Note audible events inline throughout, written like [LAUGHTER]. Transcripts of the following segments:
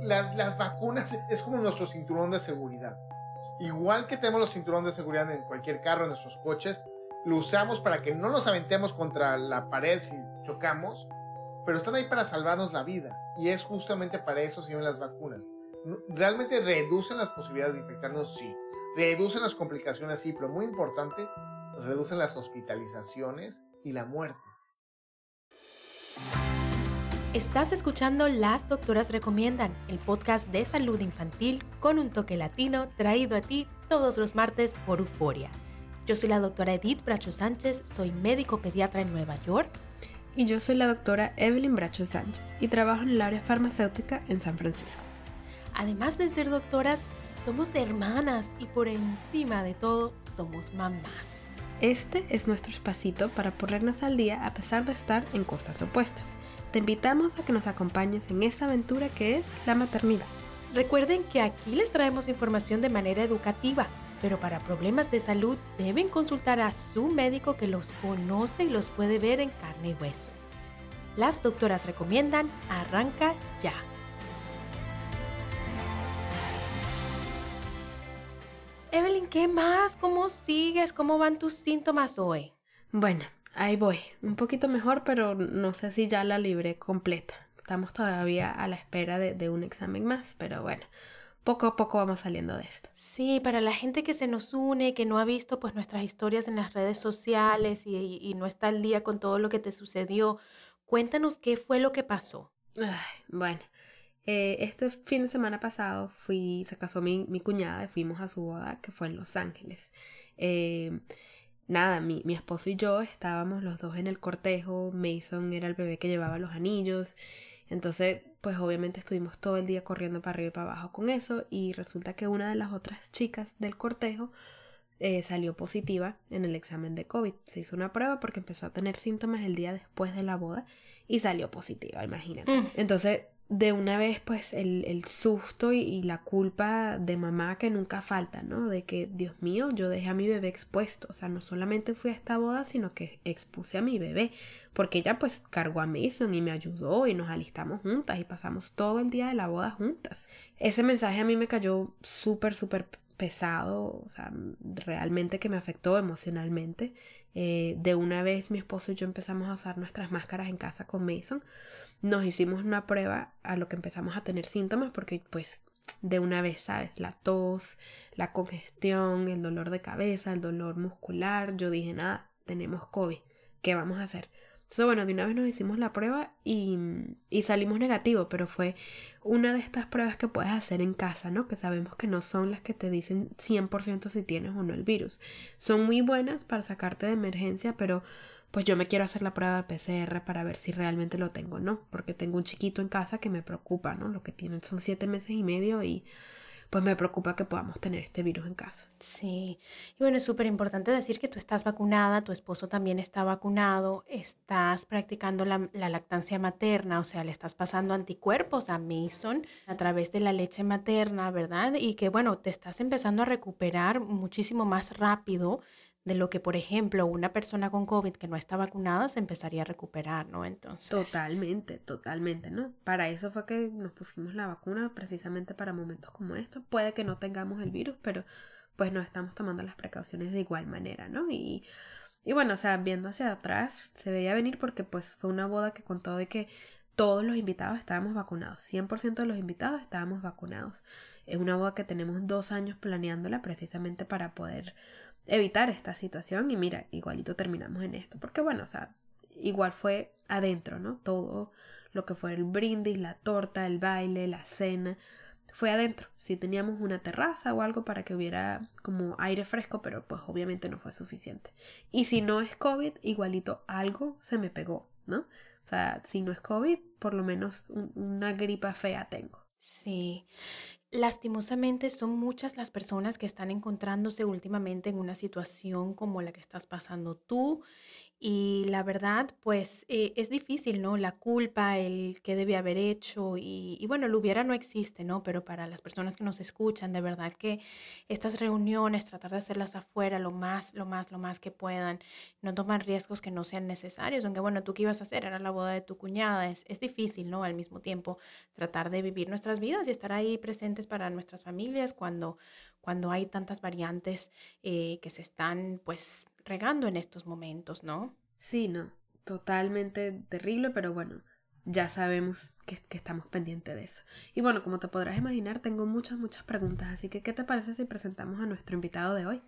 las vacunas es como nuestro cinturón de seguridad. Igual que tenemos los cinturones de seguridad en cualquier carro, en nuestros coches, lo usamos para que no nos aventemos contra la pared si chocamos, pero están ahí para salvarnos la vida. Y es justamente para eso sirven las vacunas. ¿Realmente reducen las posibilidades de infectarnos? Sí. ¿Reducen las complicaciones? Sí, pero muy importante, reducen las hospitalizaciones y la muerte. Estás escuchando Las Doctoras Recomiendan, el podcast de salud infantil con un toque latino traído a ti todos los martes por Euforia. Yo soy la doctora Edith Bracho Sánchez, soy médico pediatra en Nueva York. Y yo soy la doctora Evelyn Bracho Sánchez y trabajo en el área farmacéutica en San Francisco. Además de ser doctoras, somos hermanas y por encima de todo somos mamás. Este es nuestro espacito para ponernos al día a pesar de estar en costas opuestas te invitamos a que nos acompañes en esta aventura que es la maternidad. Recuerden que aquí les traemos información de manera educativa, pero para problemas de salud deben consultar a su médico que los conoce y los puede ver en carne y hueso. Las doctoras recomiendan arranca ya. Evelyn, ¿qué más? ¿Cómo sigues? ¿Cómo van tus síntomas hoy? Bueno, ahí voy, un poquito mejor, pero no sé si ya la libré completa. Estamos todavía a la espera de, un examen más, pero bueno, poco a poco vamos saliendo de esto. Sí, para la gente que se nos une, que no ha visto pues nuestras historias en las redes sociales y, no está al día con todo lo que te sucedió, cuéntanos qué fue lo que pasó. bueno, eh, este fin de semana pasado fui, se casó mi, mi, cuñada y fuimos a su boda que fue en Los Ángeles. Eh, nada, mi, mi, esposo y yo estábamos los dos en el cortejo, Mason era el bebé que llevaba los anillos, entonces pues obviamente estuvimos todo el día corriendo para arriba y para abajo con eso y resulta que una de las otras chicas del cortejo eh, salió positiva en el examen de COVID. Se hizo una prueba porque empezó a tener síntomas el día después de la boda y salió positiva, imagínate. Mm. Entonces de una vez pues el, el susto y, la culpa de mamá que nunca falta, ¿no? De que, Dios mío, yo dejé a mi bebé expuesto, o sea, no solamente fui a esta boda, sino que expuse a mi bebé, porque ella pues cargó a Mason y me ayudó y nos alistamos juntas y pasamos todo el día de la boda juntas. Ese mensaje a mí me cayó súper, súper pesado, o sea, realmente que me afectó emocionalmente. Eh, de una vez mi esposo y yo empezamos a usar nuestras máscaras en casa con Mason. Nos hicimos una prueba a lo que empezamos a tener síntomas porque pues de una vez, ¿sabes? La tos, la congestión, el dolor de cabeza, el dolor muscular. Yo dije, nada, tenemos COVID. ¿Qué vamos a hacer? Entonces, bueno, de una vez nos hicimos la prueba y, y, salimos negativo, pero fue una de estas pruebas que puedes hacer en casa, ¿no? Que sabemos que no son las que te dicen 100% si tienes o no el virus. Son muy buenas para sacarte de emergencia, pero pues yo me quiero hacer la prueba de PCR para ver si realmente lo tengo o no, porque tengo un chiquito en casa que me preocupa, ¿no? Lo que tienen son siete meses y medio y pues me preocupa que podamos tener este virus en casa. Sí, y bueno, es súper importante decir que tú estás vacunada, tu esposo también está vacunado, estás practicando la, lactancia materna, o sea, le estás pasando anticuerpos a Mason a través de la leche materna, ¿verdad? Y que bueno, te estás empezando a recuperar muchísimo más rápido de lo que, por ejemplo, una persona con COVID que no está vacunada se empezaría a recuperar, ¿no? Entonces. Totalmente, totalmente, ¿no? Para eso fue que nos pusimos la vacuna, precisamente para momentos como estos. Puede que no tengamos el virus, pero pues no estamos tomando las precauciones de igual manera, ¿no? Y, y bueno, o sea, viendo hacia atrás, se veía venir porque pues fue una boda que contó de que todos los invitados estábamos vacunados, 100% de los invitados estábamos vacunados. Es una boda que tenemos dos años planeándola precisamente para poder evitar esta situación y mira, igualito terminamos en esto, porque bueno, o sea, igual fue adentro, ¿no? Todo lo que fue el brindis, la torta, el baile, la cena, fue adentro. Si teníamos una terraza o algo para que hubiera como aire fresco, pero pues obviamente no fue suficiente. Y si no es COVID, igualito algo se me pegó, ¿no? O sea, si no es COVID, por lo menos una gripa fea tengo. Sí. Lastimosamente son muchas las personas que están encontrándose últimamente en una situación como la que estás pasando tú y la verdad, pues eh, es difícil, ¿no? La culpa, el que debe haber hecho y, bueno, lo hubiera no existe, ¿no? Pero para las personas que nos escuchan, de verdad que estas reuniones, tratar de hacerlas afuera lo más, lo más, lo más que puedan, no tomar riesgos que no sean necesarios, aunque bueno, tú qué ibas a hacer, era la boda de tu cuñada, es, es difícil, ¿no? Al mismo tiempo, tratar de vivir nuestras vidas y estar ahí presentes para nuestras familias cuando, cuando hay tantas variantes eh, que se están, pues, regando en estos momentos, ¿no? Sí, no, totalmente terrible, pero bueno, ya sabemos que, que, estamos pendientes de eso. Y bueno, como te podrás imaginar, tengo muchas, muchas preguntas, así que ¿qué te parece si presentamos a nuestro invitado de hoy?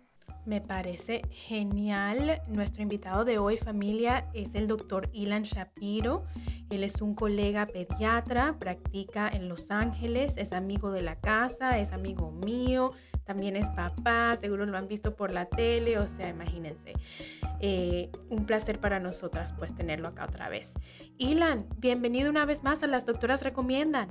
Me parece genial. Nuestro invitado de hoy, familia, es el doctor Ilan Shapiro. Él es un colega pediatra, practica en Los Ángeles, es amigo de la casa, es amigo mío, también es papá, seguro lo han visto por la tele, o sea, imagínense. Eh, un placer para nosotras pues tenerlo acá otra vez. Ilan, bienvenido una vez más a Las Doctoras Recomiendan.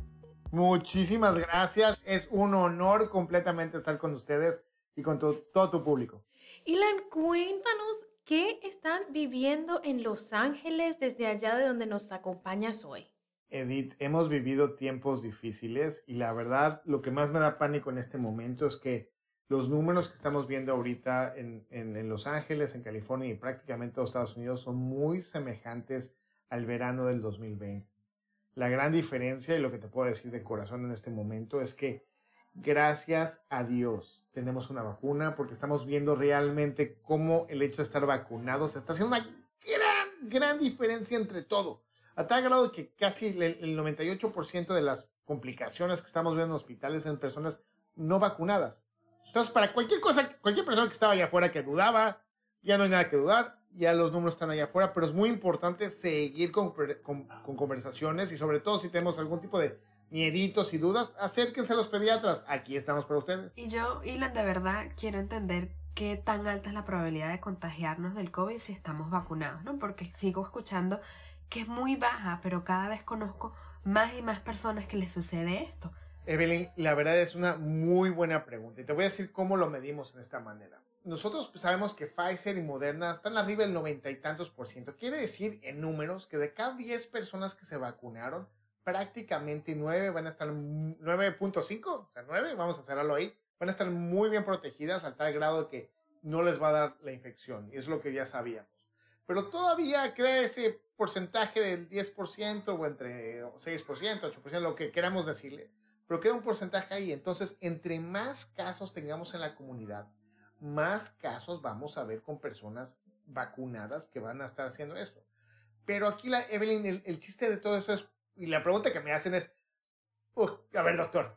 Muchísimas gracias, es un honor completamente estar con ustedes y con todo tu público. Ilan, cuéntanos qué están viviendo en Los Ángeles desde allá de donde nos acompañas hoy. Edith, hemos vivido tiempos difíciles y la verdad lo que más me da pánico en este momento es que los números que estamos viendo ahorita en, en, Los Ángeles, en California y prácticamente en Estados Unidos son muy semejantes al verano del 2020. La gran diferencia y lo que te puedo decir de corazón en este momento es que gracias a Dios tenemos una vacuna porque estamos viendo realmente cómo el hecho de estar vacunados está haciendo una gran, gran diferencia entre todo. Tal grado que casi el, 98% de las complicaciones que estamos viendo en hospitales en personas no vacunadas. Entonces, para cualquier cosa, cualquier persona que estaba allá afuera que dudaba, ya no hay nada que dudar, ya los números están allá afuera, pero es muy importante seguir con, con, con conversaciones y sobre todo si tenemos algún tipo de mieditos y dudas, acérquense a los pediatras. Aquí estamos para ustedes. Y yo, Ilan, de verdad quiero entender qué tan alta es la probabilidad de contagiarnos del COVID si estamos vacunados, ¿no? Porque sigo escuchando que es muy baja, pero cada vez conozco más y más personas que les sucede esto. Evelyn, la verdad es una muy buena pregunta y te voy a decir cómo lo medimos en esta manera. Nosotros sabemos que Pfizer y Moderna están arriba del noventa y tantos por ciento. Quiere decir en números que de cada 10 personas que se vacunaron, prácticamente 9 van a estar 9.5, o sea, 9, vamos a cerrarlo ahí, van a estar muy bien protegidas al tal grado que no les va a dar la infección, y es lo que ya sabíamos. Pero todavía crea ese porcentaje del 10% o entre 6%, 8%, lo que queramos decirle, pero queda un porcentaje ahí. Entonces, entre más casos tengamos en la comunidad, más casos vamos a ver con personas vacunadas que van a estar haciendo esto. Pero aquí, la Evelyn, el, el chiste de todo eso es y la pregunta que me hacen es, a ver, doctor,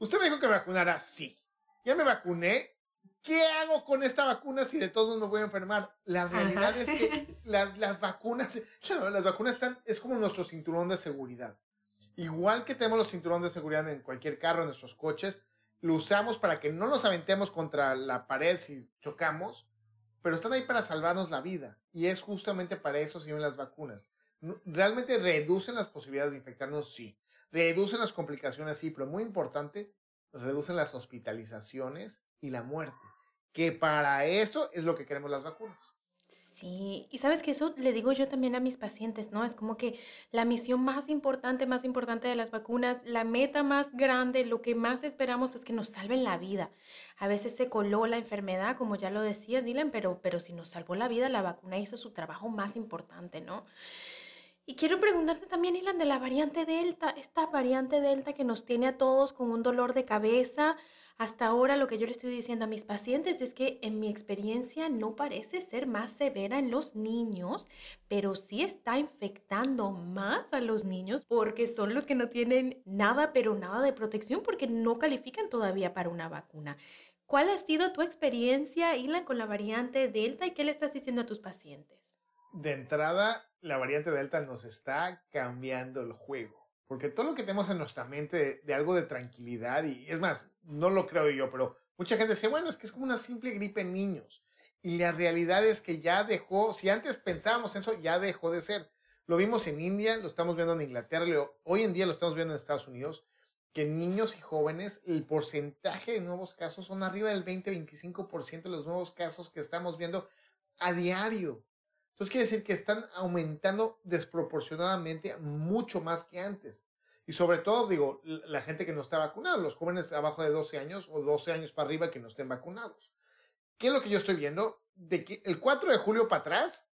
usted me dijo que me vacunara, sí. Ya me vacuné. ¿Qué hago con esta vacuna si de todos me voy a enfermar? La realidad es que las vacunas, [LAUGHS] las vacunas están, es como nuestro cinturón de seguridad. Igual que tenemos los cinturones de seguridad en cualquier carro, en nuestros coches, lo usamos para que no nos aventemos contra la pared si chocamos, pero están ahí para salvarnos la vida. Y es justamente para eso sirven las vacunas realmente reducen las posibilidades de infectarnos, sí. Reducen las complicaciones, sí, pero muy importante, reducen las hospitalizaciones y la muerte. Que para eso es lo que queremos las vacunas. Sí, y sabes que eso le digo yo también a mis pacientes, ¿no? Es como que la misión más importante, más importante de las vacunas, la meta más grande, lo que más esperamos es que nos salven la vida. A veces se coló la enfermedad, como ya lo decías, Dylan, pero, pero si nos salvó la vida, la vacuna hizo su trabajo más importante, ¿no? Y quiero preguntarte también, Ilan, de la variante Delta, esta variante Delta que nos tiene a todos con un dolor de cabeza. Hasta ahora lo que yo le estoy diciendo a mis pacientes es que en mi experiencia no parece ser más severa en los niños, pero sí está infectando más a los niños porque son los que no tienen nada, pero nada de protección porque no califican todavía para una vacuna. ¿Cuál ha sido tu experiencia, Ilan, con la variante Delta y qué le estás diciendo a tus pacientes? de entrada, la variante Delta nos está cambiando el juego. Porque todo lo que tenemos en nuestra mente de, algo de tranquilidad, y es más, no lo creo yo, pero mucha gente dice, bueno, es que es como una simple gripe en niños. Y la realidad es que ya dejó, si antes pensábamos eso, ya dejó de ser. Lo vimos en India, lo estamos viendo en Inglaterra, hoy en día lo estamos viendo en Estados Unidos, que niños y jóvenes, el porcentaje de nuevos casos son arriba del 20-25% de los nuevos casos que estamos viendo a diario. Entonces quiere decir que están aumentando desproporcionadamente mucho más que antes. Y sobre todo, digo, la gente que no está vacunada, los jóvenes abajo de 12 años o 12 años para arriba que no estén vacunados. ¿Qué es lo que yo estoy viendo? De que el 4 de julio para atrás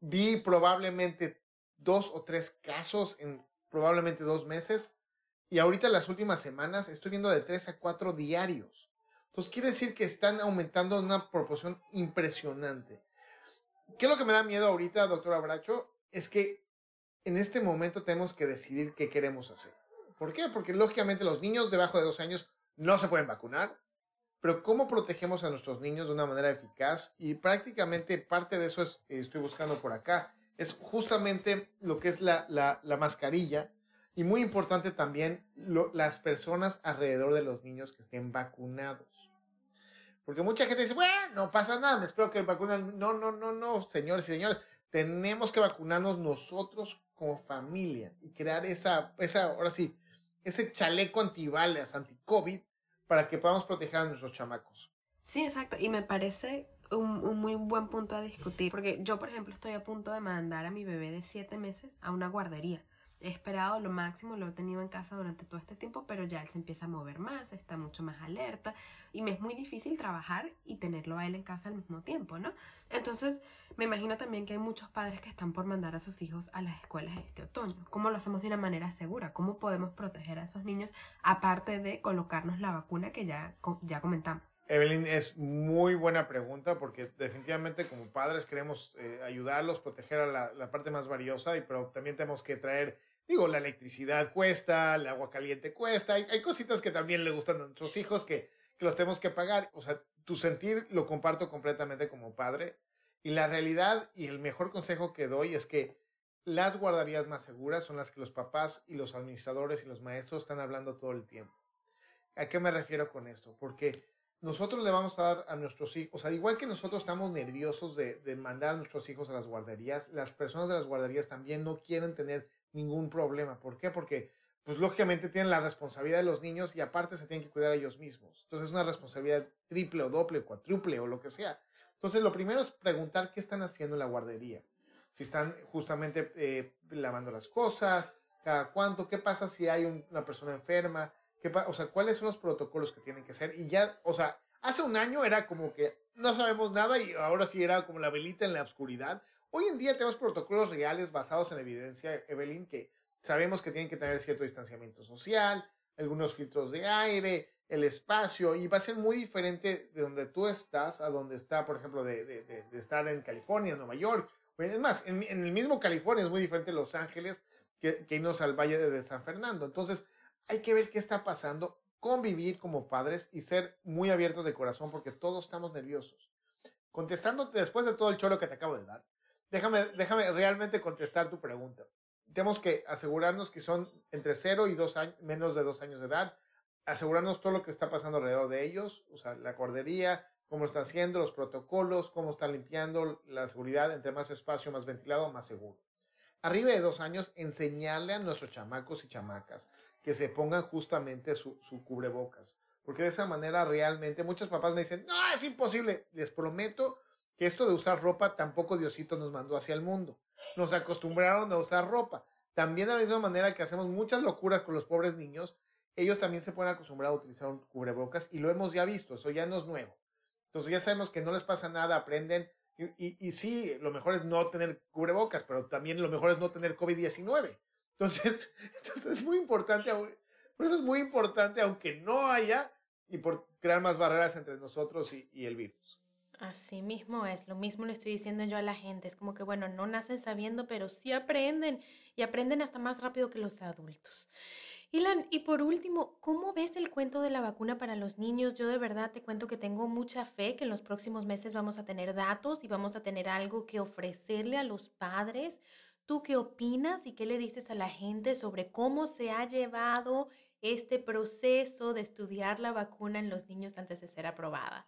vi probablemente dos o tres casos en probablemente dos meses. Y ahorita las últimas semanas estoy viendo de tres a cuatro diarios. Entonces quiere decir que están aumentando en una proporción impresionante. ¿Qué es lo que me da miedo ahorita, doctor Abracho? Es que en este momento tenemos que decidir qué queremos hacer. ¿Por qué? Porque lógicamente los niños debajo de dos años no se pueden vacunar, pero ¿cómo protegemos a nuestros niños de una manera eficaz? Y prácticamente parte de eso es, estoy buscando por acá, es justamente lo que es la, la, mascarilla y muy importante también las personas alrededor de los niños que estén vacunados. Porque mucha gente dice, bueno, no pasa nada, me espero que vacunen. No, no, no, no, señores y señores, tenemos que vacunarnos nosotros como familia y crear esa, esa, ahora sí, ese chaleco antibalas, anti-COVID, para que podamos proteger a nuestros chamacos. Sí, exacto. Y me parece un, un, muy buen punto a discutir. Porque yo, por ejemplo, estoy a punto de mandar a mi bebé de siete meses a una guardería. He esperado lo máximo, lo he tenido en casa durante todo este tiempo, pero ya él se empieza a mover más, está mucho más alerta y me es muy difícil trabajar y tenerlo a él en casa al mismo tiempo, ¿no? Entonces, me imagino también que hay muchos padres que están por mandar a sus hijos a las escuelas este otoño. ¿Cómo lo hacemos de una manera segura? ¿Cómo podemos proteger a esos niños aparte de colocarnos la vacuna que ya, ya comentamos? Evelyn, es muy buena pregunta porque definitivamente como padres queremos eh, ayudarlos, proteger a la, la, parte más valiosa, y, pero también tenemos que traer, digo, la electricidad cuesta, el agua caliente cuesta, hay, hay cositas que también le gustan a nuestros hijos que, que los tenemos que pagar. O sea, tu sentir lo comparto completamente como padre y la realidad y el mejor consejo que doy es que las guarderías más seguras son las que los papás y los administradores y los maestros están hablando todo el tiempo. ¿A qué me refiero con esto? Porque nosotros le vamos a dar a nuestros hijos, o sea, igual que nosotros estamos nerviosos de, de, mandar a nuestros hijos a las guarderías, las personas de las guarderías también no quieren tener ningún problema. ¿Por qué? Porque, pues lógicamente tienen la responsabilidad de los niños y aparte se tienen que cuidar a ellos mismos. Entonces es una responsabilidad triple o doble, cuádruple o lo que sea. Entonces lo primero es preguntar qué están haciendo en la guardería. Si están justamente eh, lavando las cosas, cada cuánto, qué pasa si hay una persona enferma, o sea, cuáles son los protocolos que tienen que hacer. Y ya, o sea, hace un año era como que no sabemos nada y ahora sí era como la velita en la oscuridad. Hoy en día tenemos protocolos reales basados en evidencia, Evelyn, que sabemos que tienen que tener cierto distanciamiento social, algunos filtros de aire, el espacio, y va a ser muy diferente de donde tú estás a donde está, por ejemplo, de, estar en California, Nueva York. Es más, en, el mismo California es muy diferente Los Ángeles que, que irnos al Valle de San Fernando. Entonces, hay que ver qué está pasando, convivir como padres y ser muy abiertos de corazón porque todos estamos nerviosos. Contestándote después de todo el choro que te acabo de dar, déjame, déjame realmente contestar tu pregunta. Tenemos que asegurarnos que son entre 0 y 2 años, menos de 2 años de edad, asegurarnos todo lo que está pasando alrededor de ellos, o sea, la guardería, cómo está haciendo, los protocolos, cómo está limpiando, la seguridad, entre más espacio, más ventilado, más seguro arriba de dos años, enseñarle a nuestros chamacos y chamacas que se pongan justamente su, su cubrebocas. Porque de esa manera realmente muchos papás me dicen, no, es imposible. Les prometo que esto de usar ropa tampoco Diosito nos mandó hacia el mundo. Nos acostumbraron a usar ropa. También de la misma manera que hacemos muchas locuras con los pobres niños, ellos también se pueden acostumbrar a utilizar un cubrebocas y lo hemos ya visto, eso ya no es nuevo. Entonces ya sabemos que no les pasa nada, aprenden y, y, sí, lo mejor es no tener cubrebocas, pero también lo mejor es no tener COVID-19. Entonces, [LAUGHS] entonces es muy importante, por eso es muy importante, aunque no haya, y por crear más barreras entre nosotros y, y el virus. Así mismo es, lo mismo le estoy diciendo yo a la gente, es como que, bueno, no nacen sabiendo, pero sí aprenden y aprenden hasta más rápido que los adultos. Ilan, y por último, ¿cómo ves el cuento de la vacuna para los niños? Yo de verdad te cuento que tengo mucha fe que en los próximos meses vamos a tener datos y vamos a tener algo que ofrecerle a los padres. ¿Tú qué opinas y qué le dices a la gente sobre cómo se ha llevado este proceso de estudiar la vacuna en los niños antes de ser aprobada?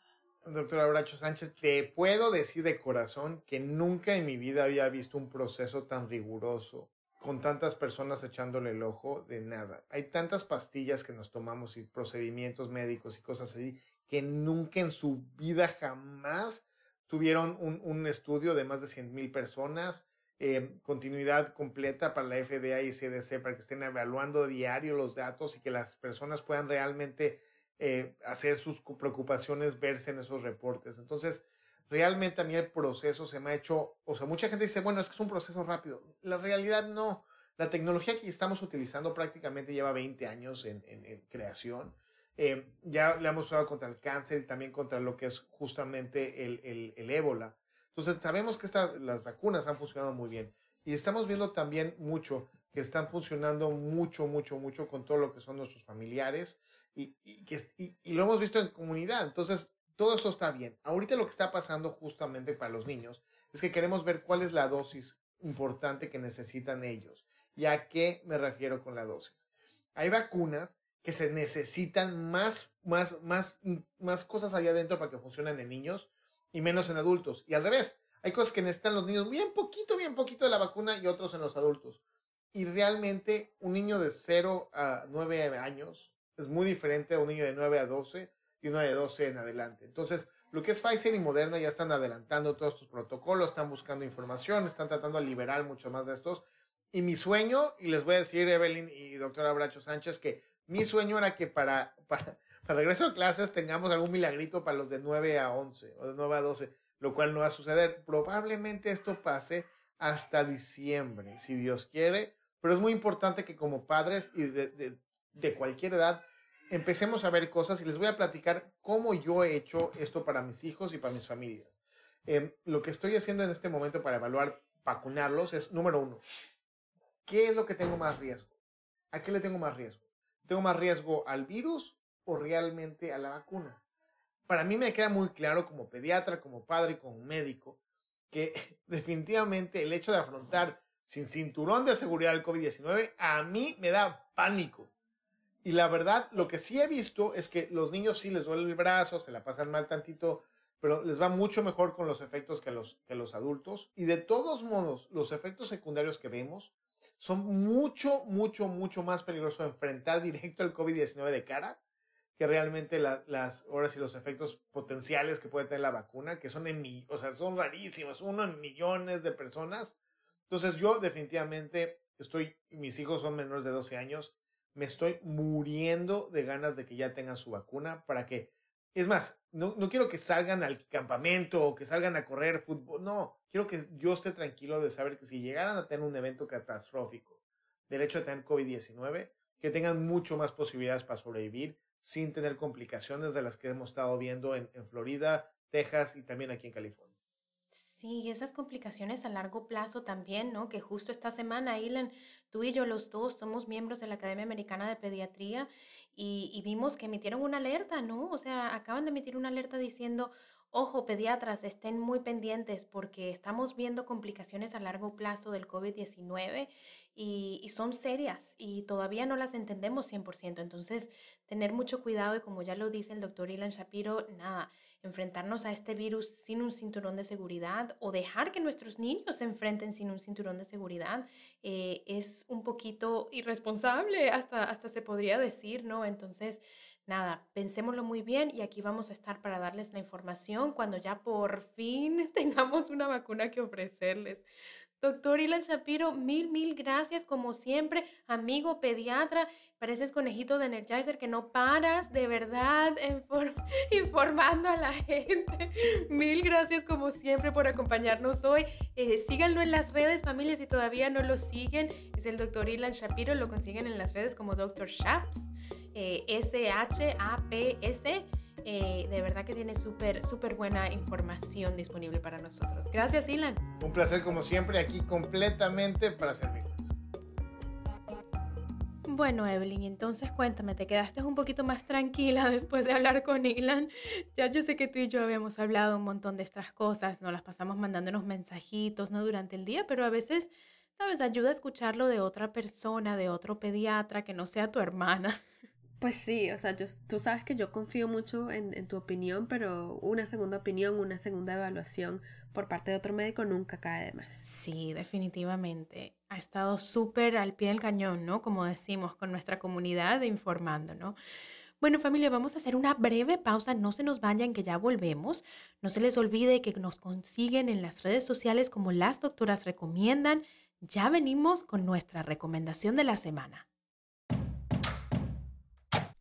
Doctora Bracho Sánchez, te puedo decir de corazón que nunca en mi vida había visto un proceso tan riguroso, con tantas personas echándole el ojo de nada. Hay tantas pastillas que nos tomamos y procedimientos médicos y cosas así que nunca en su vida jamás tuvieron un, estudio de más de 100 mil personas, eh, continuidad completa para la FDA y CDC para que estén evaluando diario los datos y que las personas puedan realmente eh, hacer sus preocupaciones verse en esos reportes. Entonces, realmente a mí el proceso se me ha hecho, o sea, mucha gente dice, bueno, es que es un proceso rápido. La realidad no. La tecnología que estamos utilizando prácticamente lleva 20 años en, creación. Eh, ya le hemos usado contra el cáncer y también contra lo que es justamente el, el, ébola. Entonces, sabemos que las vacunas han funcionado muy bien. Y estamos viendo también mucho que están funcionando mucho, mucho, mucho con todo lo que son nuestros familiares y, y, y lo hemos visto en comunidad. Entonces, todo eso está bien. Ahorita lo que está pasando justamente para los niños es que queremos ver cuál es la dosis importante que necesitan ellos. ¿Y a qué me refiero con la dosis? Hay vacunas que se necesitan más, más, más, más cosas allá adentro para que funcionen en niños y menos en adultos. Y al revés, hay cosas que necesitan los niños bien poquito, bien poquito de la vacuna y otros en los adultos. Y realmente un niño de 0 a 9 años es muy diferente a un niño de 9 a 12 y una de 12 en adelante. Entonces, lo que es Pfizer y Moderna ya están adelantando todos estos protocolos, están buscando información, están tratando de liberar mucho más de estos. Y mi sueño, y les voy a decir, Evelyn y doctora Bracho Sánchez, que mi sueño era que para, [LAUGHS] para, para regreso a clases tengamos algún milagrito para los de 9 a 11 o de 9 a 12, lo cual no va a suceder. Probablemente esto pase hasta diciembre, si Dios quiere, pero es muy importante que como padres y de, de, de cualquier edad empecemos a ver cosas y les voy a platicar cómo yo he hecho esto para mis hijos y para mis familias. Em, lo que estoy haciendo en este momento para evaluar vacunarlos es, número uno, ¿qué es lo que tengo más riesgo? ¿A qué le tengo más riesgo? ¿Tengo más riesgo al virus o realmente a la vacuna? Para mí me queda muy claro como pediatra, como padre y como médico que [LAUGHS] definitivamente el hecho de afrontar sin cinturón de seguridad el COVID-19 a mí me da pánico y la verdad, lo que sí he visto es que los niños sí les duele el brazo, se la pasan mal tantito, pero les va mucho mejor con los efectos que los, que los adultos. Y de todos modos, los efectos secundarios que vemos son mucho, mucho, mucho más peligrosos enfrentar directo el COVID-19 de cara que realmente las horas y los efectos potenciales que puede tener la vacuna, que son en o sea, son rarísimos, uno en millones de personas. Entonces yo definitivamente estoy, mis hijos son menores de 12 años, me estoy muriendo de ganas de que ya tengan su vacuna para que, es más, no, no quiero que salgan al campamento o que salgan a correr fútbol, no, quiero que yo esté tranquilo de saber que si llegaran a tener un evento catastrófico, derecho a tener COVID-19, que tengan mucho más posibilidades para sobrevivir sin tener complicaciones de las que hemos estado viendo en, en Florida, Texas y también aquí en California. Sí, y esas complicaciones a largo plazo también, ¿no? Que justo esta semana, Ilan, tú y yo los dos somos miembros de la Academia Americana de Pediatría y, y vimos que emitieron una alerta, ¿no? O sea, acaban de emitir una alerta diciendo, ojo, pediatras, estén muy pendientes porque estamos viendo complicaciones a largo plazo del COVID-19 y, son serias y todavía no las entendemos 100%. Entonces, tener mucho cuidado y como ya lo dice el doctor Ilan Shapiro, nada enfrentarnos a este virus sin un cinturón de seguridad o dejar que nuestros niños se enfrenten sin un cinturón de seguridad eh, es un poquito irresponsable, hasta, hasta se podría decir, ¿no? Entonces, nada, pensémoslo muy bien y aquí vamos a estar para darles la información cuando ya por fin [LAUGHS] tengamos una vacuna que ofrecerles. Doctor Ilan Shapiro, mil, mil gracias como siempre, amigo pediatra. Pareces conejito de Energizer que no paras de verdad [LAUGHS] informando a la gente. Mil gracias como siempre por acompañarnos hoy. Eh, síganlo en las redes, familias, si todavía no lo siguen. Es el doctor Ilan Shapiro, lo consiguen en las redes como Dr. Shaps, eh, S-H-A-P-S. Eh, de verdad que tiene súper, súper buena información disponible para nosotros. Gracias, Ilan. Un placer como siempre aquí completamente para servirles. Bueno, Evelyn, entonces cuéntame, ¿te quedaste un poquito más tranquila [LAUGHS] después de hablar con Ilan? Ya yo sé que tú y yo habíamos hablado un montón de estas cosas, nos las pasamos mandándonos mensajitos, ¿no? Durante el día, pero a veces, ¿sabes? Ayuda a escucharlo de otra persona, de otro pediatra que no sea tu hermana. Pues sí, o sea, tú sabes que yo confío mucho en, en, tu opinión, pero una segunda opinión, una segunda evaluación por parte de otro médico nunca cae de más. Sí, definitivamente. Ha estado súper al pie del cañón, ¿no? Como decimos, con nuestra comunidad informando, ¿no? Bueno, familia, vamos a hacer una breve pausa. No se nos vayan, que ya volvemos. No se les olvide que nos consiguen en las redes sociales como las doctoras recomiendan. Ya venimos con nuestra recomendación de la semana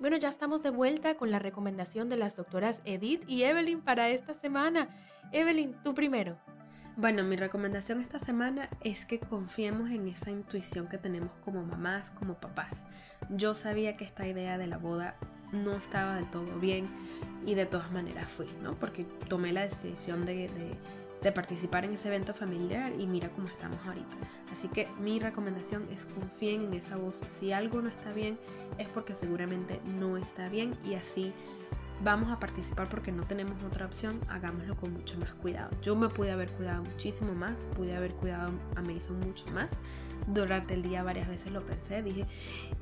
Bueno, ya estamos de vuelta con la recomendación de las doctoras Edith y Evelyn para esta semana. Evelyn, tú primero. Bueno, mi recomendación esta semana es que confiemos en esa intuición que tenemos como mamás, como papás. Yo sabía que esta idea de la boda no estaba del todo bien y de todas maneras fui, ¿no? Porque tomé la decisión de, de de participar en ese evento familiar y mira cómo estamos ahorita. Así que mi recomendación es confíen en esa voz. Si algo no está bien es porque seguramente no está bien y así vamos a participar porque no tenemos otra opción, hagámoslo con mucho más cuidado. Yo me pude haber cuidado muchísimo más, pude haber cuidado a Mason mucho más. Durante el día varias veces lo pensé, dije,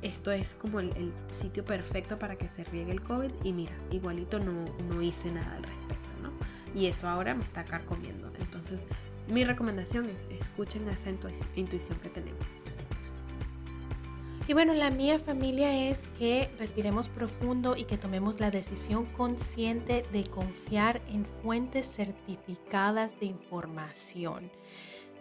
esto es como el, sitio perfecto para que se riegue el COVID y mira, igualito no, no hice nada al respecto y eso ahora me está carcomiendo. Entonces, mi recomendación es escuchen esa intuición que tenemos. Y bueno, la mía familia es que respiremos profundo y que tomemos la decisión consciente de confiar en fuentes certificadas de información.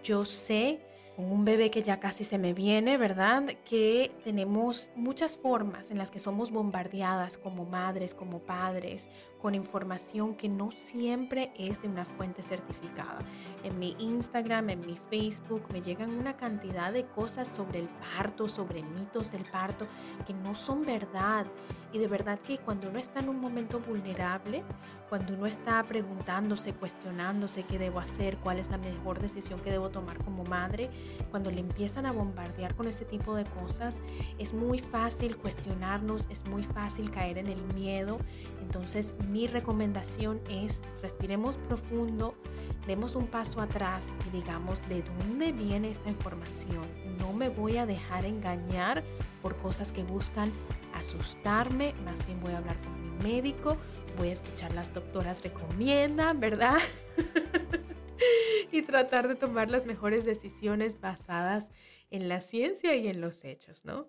Yo sé un bebé que ya casi se me viene, ¿verdad? Que tenemos muchas formas en las que somos bombardeadas como madres, como padres, con información que no siempre es de una fuente certificada. En mi Instagram, en mi Facebook, me llegan una cantidad de cosas sobre el parto, sobre mitos del parto, que no son verdad. Y de verdad que cuando uno está en un momento vulnerable, cuando uno está preguntándose, cuestionándose qué debo hacer, cuál es la mejor decisión que debo tomar como madre, cuando le empiezan a bombardear con ese tipo de cosas, es muy fácil cuestionarnos, es muy fácil caer en el miedo. Entonces mi recomendación es respiremos profundo, demos un paso atrás y digamos de dónde viene esta información. No me voy a dejar engañar por cosas que buscan asustarme, más bien voy a hablar con mi médico, voy a escuchar las doctoras recomiendan, ¿verdad? [LAUGHS] y tratar de tomar las mejores decisiones basadas en la ciencia y en los hechos, ¿no?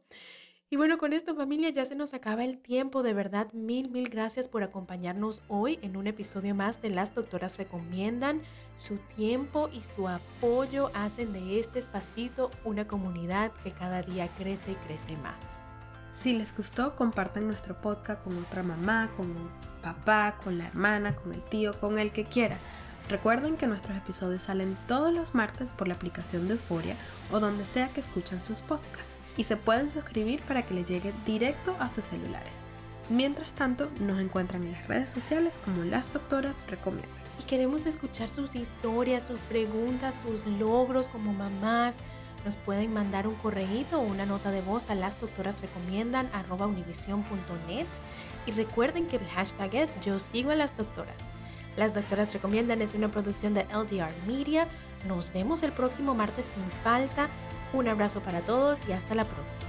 Y bueno, con esto familia ya se nos acaba el tiempo. De verdad, mil, mil gracias por acompañarnos hoy en un episodio más de Las Doctoras Recomiendan. Su tiempo y su apoyo hacen de este espacito una comunidad que cada día crece y crece más. Si les gustó, compartan nuestro podcast con otra mamá, con un papá, con la hermana, con el tío, con el que quiera. Recuerden que nuestros episodios salen todos los martes por la aplicación de Euforia o donde sea que escuchan sus podcasts y se pueden suscribir para que les llegue directo a sus celulares. Mientras tanto, nos encuentran en las redes sociales como Las Doctoras Recomiendan. Y queremos escuchar sus historias, sus preguntas, sus logros como mamás. Nos pueden mandar un correíto o una nota de voz a las doctoras y recuerden que el hashtag es yo sigo a las doctoras. Las doctoras recomiendan es una producción de LDR Media. Nos vemos el próximo martes sin falta. Un abrazo para todos y hasta la próxima.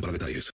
para detalles.